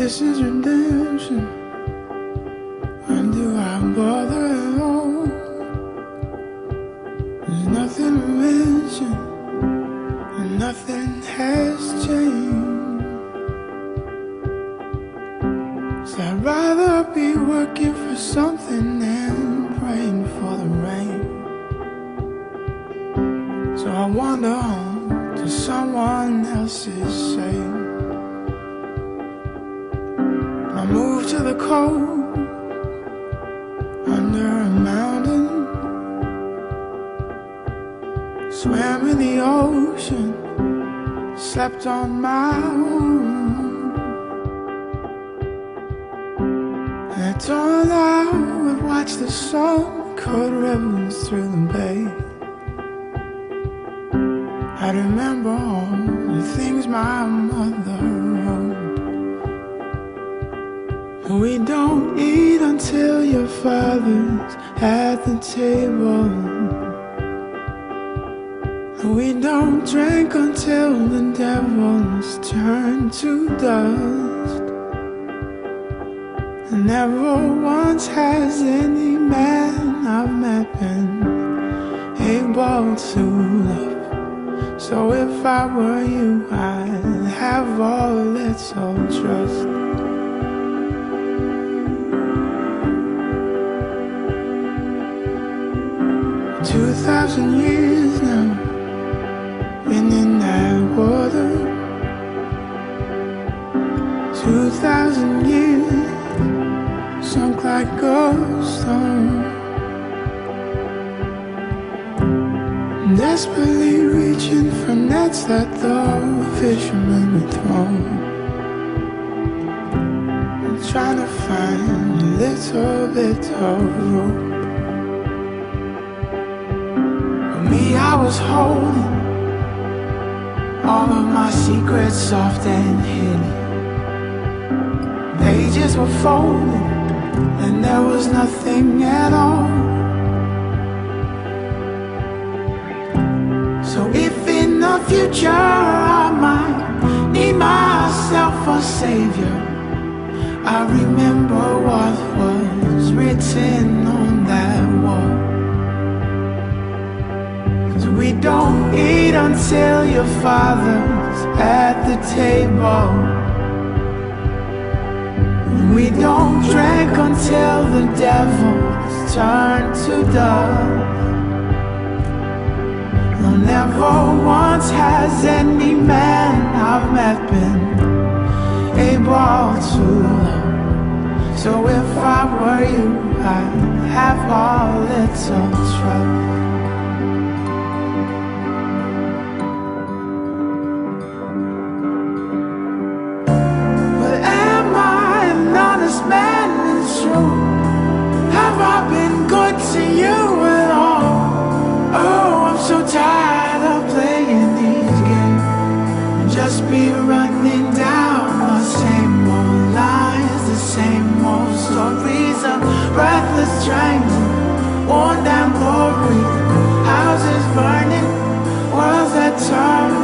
this is redemption. When do I bother at all? There's nothing to mention, and nothing has changed. So I'd rather be working for something than praying for the rain. So I wander home to someone else's shame. The cold under a mountain. Swam in the ocean, slept on my own. I thought I would watch the sun cut rivers through the bay. I remember all the things my mother We don't eat until your father's at the table. We don't drink until the devil's turned to dust. Never once has any man I've met been able to love. So if I were you, I'd have all its old trust. Thousand years now, been in that water. Two thousand years, sunk like a stone. Desperately reaching for nets that the fishermen had thrown. Trying to find a little bit of rope. I was holding all of my secrets soft and hidden. Pages were folded, and there was nothing at all. So, if in the future I might need myself a savior, I remember what was written We don't eat until your father's at the table. We don't drink until the devil's turned to dust. No, never once has any man I've met been able to love. So if I were you, I'd have all little trust. be running down the same old lines, the same old stories of breathless strength, worn down glory, houses burning, worlds that turn.